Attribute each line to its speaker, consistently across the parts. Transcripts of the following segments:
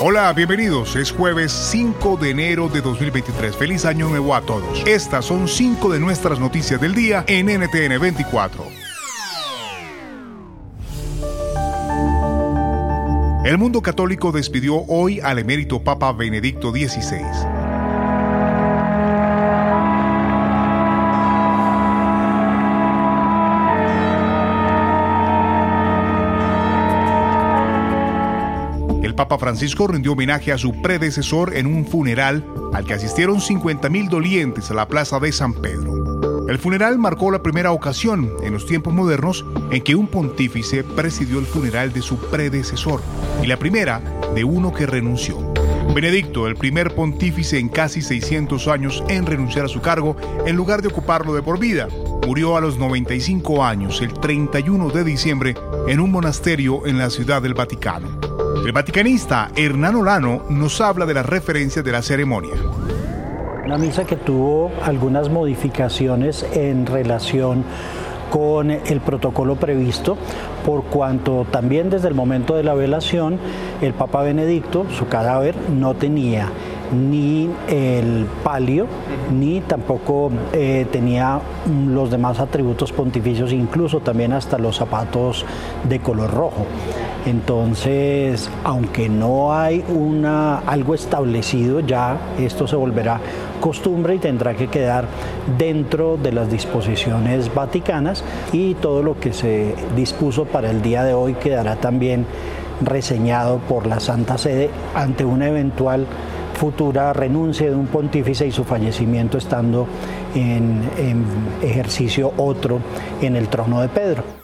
Speaker 1: Hola, bienvenidos. Es jueves 5 de enero de 2023. Feliz año nuevo a todos. Estas son cinco de nuestras noticias del día en NTN 24. El mundo católico despidió hoy al emérito Papa Benedicto XVI. Papa Francisco rindió homenaje a su predecesor en un funeral al que asistieron 50.000 dolientes a la plaza de San Pedro. El funeral marcó la primera ocasión en los tiempos modernos en que un pontífice presidió el funeral de su predecesor y la primera de uno que renunció. Benedicto, el primer pontífice en casi 600 años en renunciar a su cargo en lugar de ocuparlo de por vida, murió a los 95 años el 31 de diciembre en un monasterio en la ciudad del Vaticano. El vaticanista Hernán Olano nos habla de las referencias de la ceremonia.
Speaker 2: Una misa que tuvo algunas modificaciones en relación con el protocolo previsto, por cuanto también desde el momento de la velación el Papa Benedicto, su cadáver, no tenía ni el palio, ni tampoco eh, tenía los demás atributos pontificios, incluso también hasta los zapatos de color rojo. Entonces, aunque no hay una, algo establecido, ya esto se volverá costumbre y tendrá que quedar dentro de las disposiciones vaticanas y todo lo que se dispuso para el día de hoy quedará también reseñado por la Santa Sede ante una eventual futura renuncia de un pontífice y su fallecimiento estando en, en ejercicio otro en el trono de Pedro.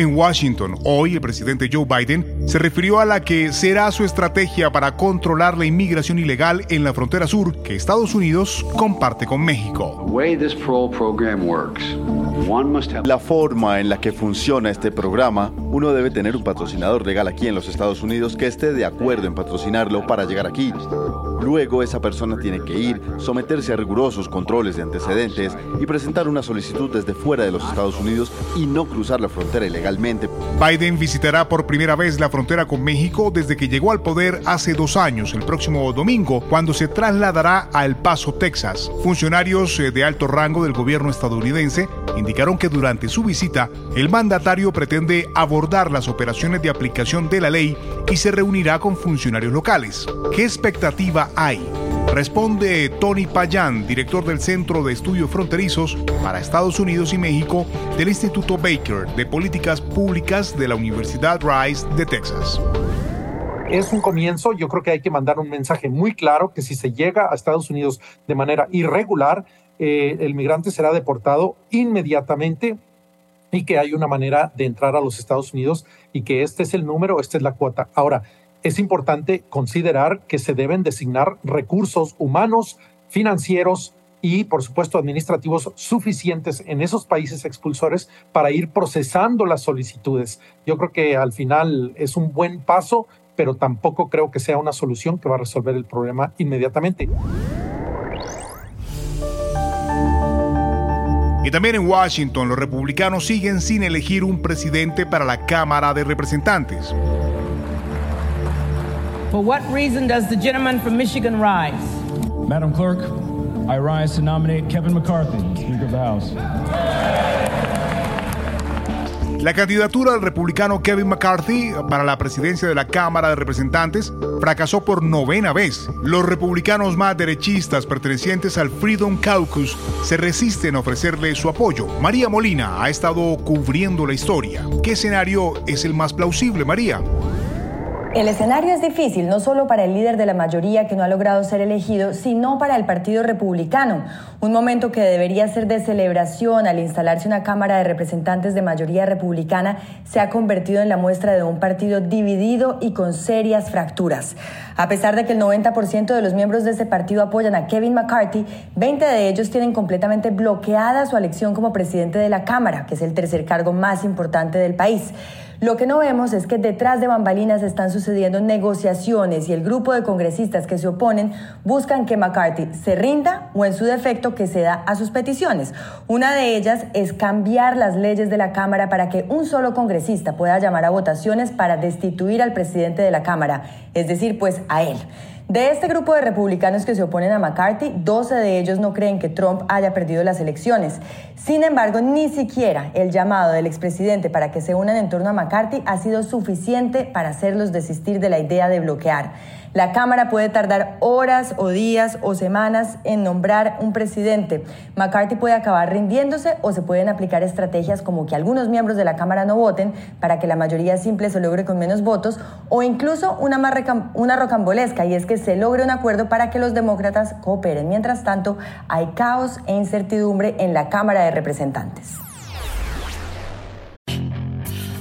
Speaker 1: En Washington, hoy el presidente Joe Biden se refirió a la que será su estrategia para controlar la inmigración ilegal en la frontera sur que Estados Unidos comparte con México.
Speaker 3: La forma en la que funciona este programa, uno debe tener un patrocinador legal aquí en los Estados Unidos que esté de acuerdo en patrocinarlo para llegar aquí. Luego esa persona tiene que ir, someterse a rigurosos controles de antecedentes y presentar una solicitud desde fuera de los Estados Unidos y no cruzar la frontera ilegalmente.
Speaker 1: Biden visitará por primera vez la frontera con México desde que llegó al poder hace dos años, el próximo domingo, cuando se trasladará a El Paso, Texas. Funcionarios eh, de alto rango del gobierno estadounidense indicaron que durante su visita el mandatario pretende abordar las operaciones de aplicación de la ley y se reunirá con funcionarios locales. ¿Qué expectativa hay? Responde Tony Payán, director del Centro de Estudios Fronterizos para Estados Unidos y México del Instituto Baker de Políticas Públicas de la Universidad Rice de Texas
Speaker 4: es un comienzo. Yo creo que hay que mandar un mensaje muy claro que si se llega a Estados Unidos de manera irregular, eh, el migrante será deportado inmediatamente y que hay una manera de entrar a los Estados Unidos y que este es el número, esta es la cuota. Ahora, es importante considerar que se deben designar recursos humanos, financieros y, por supuesto, administrativos suficientes en esos países expulsores para ir procesando las solicitudes. Yo creo que al final es un buen paso, pero tampoco creo que sea una solución que va a resolver el problema inmediatamente.
Speaker 1: Y también en Washington los republicanos siguen sin elegir un presidente para la Cámara de Representantes.
Speaker 5: For what reason does the gentleman from Michigan rise?
Speaker 6: Madam Clerk, I rise to nominate Kevin McCarthy, Speaker of the House.
Speaker 1: La candidatura del republicano Kevin McCarthy para la presidencia de la Cámara de Representantes fracasó por novena vez. Los republicanos más derechistas pertenecientes al Freedom Caucus se resisten a ofrecerle su apoyo. María Molina ha estado cubriendo la historia. ¿Qué escenario es el más plausible, María?
Speaker 7: El escenario es difícil no solo para el líder de la mayoría que no ha logrado ser elegido, sino para el Partido Republicano. Un momento que debería ser de celebración al instalarse una Cámara de Representantes de mayoría republicana se ha convertido en la muestra de un partido dividido y con serias fracturas. A pesar de que el 90% de los miembros de ese partido apoyan a Kevin McCarthy, 20 de ellos tienen completamente bloqueada su elección como presidente de la Cámara, que es el tercer cargo más importante del país. Lo que no vemos es que detrás de bambalinas están sucediendo negociaciones y el grupo de congresistas que se oponen buscan que McCarthy se rinda o en su defecto que ceda a sus peticiones. Una de ellas es cambiar las leyes de la Cámara para que un solo congresista pueda llamar a votaciones para destituir al presidente de la Cámara, es decir, pues a él. De este grupo de republicanos que se oponen a McCarthy, 12 de ellos no creen que Trump haya perdido las elecciones. Sin embargo, ni siquiera el llamado del expresidente para que se unan en torno a McCarthy ha sido suficiente para hacerlos desistir de la idea de bloquear. La Cámara puede tardar horas o días o semanas en nombrar un presidente. McCarthy puede acabar rindiéndose o se pueden aplicar estrategias como que algunos miembros de la Cámara no voten para que la mayoría simple se logre con menos votos o incluso una, más una rocambolesca y es que se logre un acuerdo para que los demócratas cooperen. Mientras tanto, hay caos e incertidumbre en la Cámara de Representantes.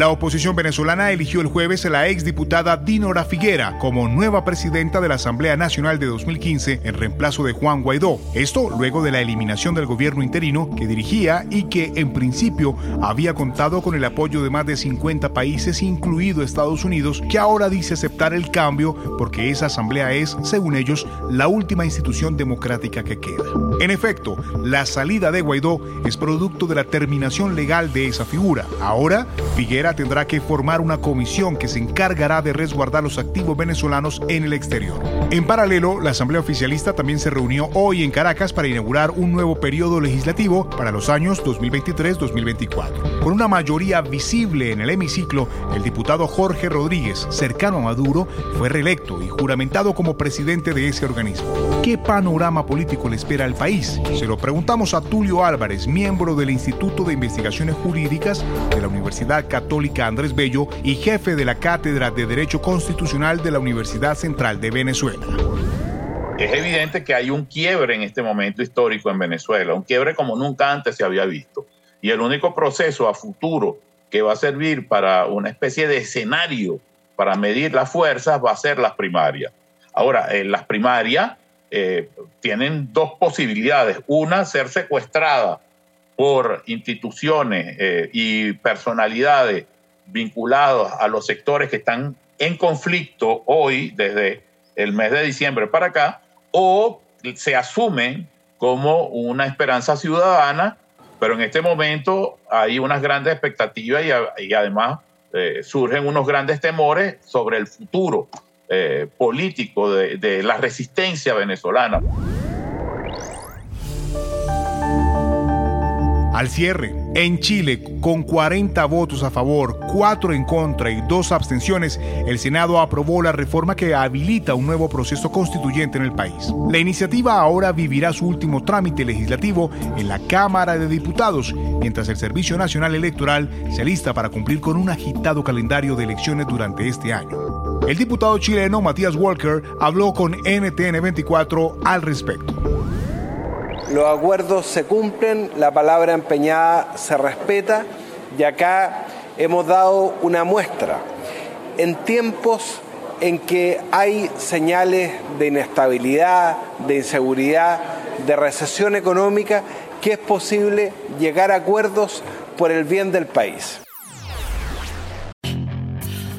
Speaker 1: La oposición venezolana eligió el jueves a la exdiputada Dinora Figuera como nueva presidenta de la Asamblea Nacional de 2015 en reemplazo de Juan Guaidó. Esto luego de la eliminación del gobierno interino que dirigía y que en principio había contado con el apoyo de más de 50 países, incluido Estados Unidos, que ahora dice aceptar el cambio porque esa asamblea es, según ellos, la última institución democrática que queda. En efecto, la salida de Guaidó es producto de la terminación legal de esa figura. Ahora, Figuera tendrá que formar una comisión que se encargará de resguardar los activos venezolanos en el exterior. En paralelo, la Asamblea Oficialista también se reunió hoy en Caracas para inaugurar un nuevo periodo legislativo para los años 2023-2024. Con una mayoría visible en el hemiciclo, el diputado Jorge Rodríguez, cercano a Maduro, fue reelecto y juramentado como presidente de ese organismo. ¿Qué panorama político le espera al país? Se lo preguntamos a Tulio Álvarez, miembro del Instituto de Investigaciones Jurídicas de la Universidad Católica Andrés Bello y jefe de la Cátedra de Derecho Constitucional de la Universidad Central de Venezuela.
Speaker 8: Es evidente que hay un quiebre en este momento histórico en Venezuela, un quiebre como nunca antes se había visto. Y el único proceso a futuro que va a servir para una especie de escenario para medir las fuerzas va a ser las primarias. Ahora, en las primarias eh, tienen dos posibilidades. Una, ser secuestrada por instituciones eh, y personalidades vinculados a los sectores que están en conflicto hoy, desde el mes de diciembre para acá, o se asumen como una esperanza ciudadana, pero en este momento hay unas grandes expectativas y, además eh, surgen unos grandes temores sobre el futuro eh, político de la resistencia venezolana.
Speaker 1: Al cierre, en Chile, con 40 votos a favor, 4 en contra y 2 abstenciones, el Senado aprobó la reforma que habilita un nuevo proceso constituyente en el país. La iniciativa ahora vivirá su último trámite legislativo en la Cámara de Diputados, mientras el Servicio Nacional Electoral se alista para cumplir con un agitado calendario de elecciones durante este año. El diputado chileno Matías Walker habló con NTN 24 al respecto
Speaker 9: los acuerdos se cumplen, la palabra empeñada se respeta y acá hemos dado una muestra. En tiempos en que hay señales de inestabilidad, de inseguridad, de recesión económica, que es posible llegar a acuerdos por el bien del país.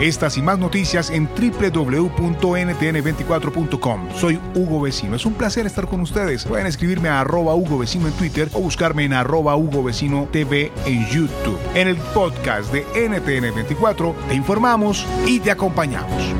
Speaker 1: Estas y más noticias en www.ntn24.com. Soy Hugo Vecino. Es un placer estar con ustedes. Pueden escribirme a arroba Hugo Vecino en Twitter o buscarme en arroba Hugo Vecino TV en YouTube. En el podcast de NTN24 te informamos y te acompañamos.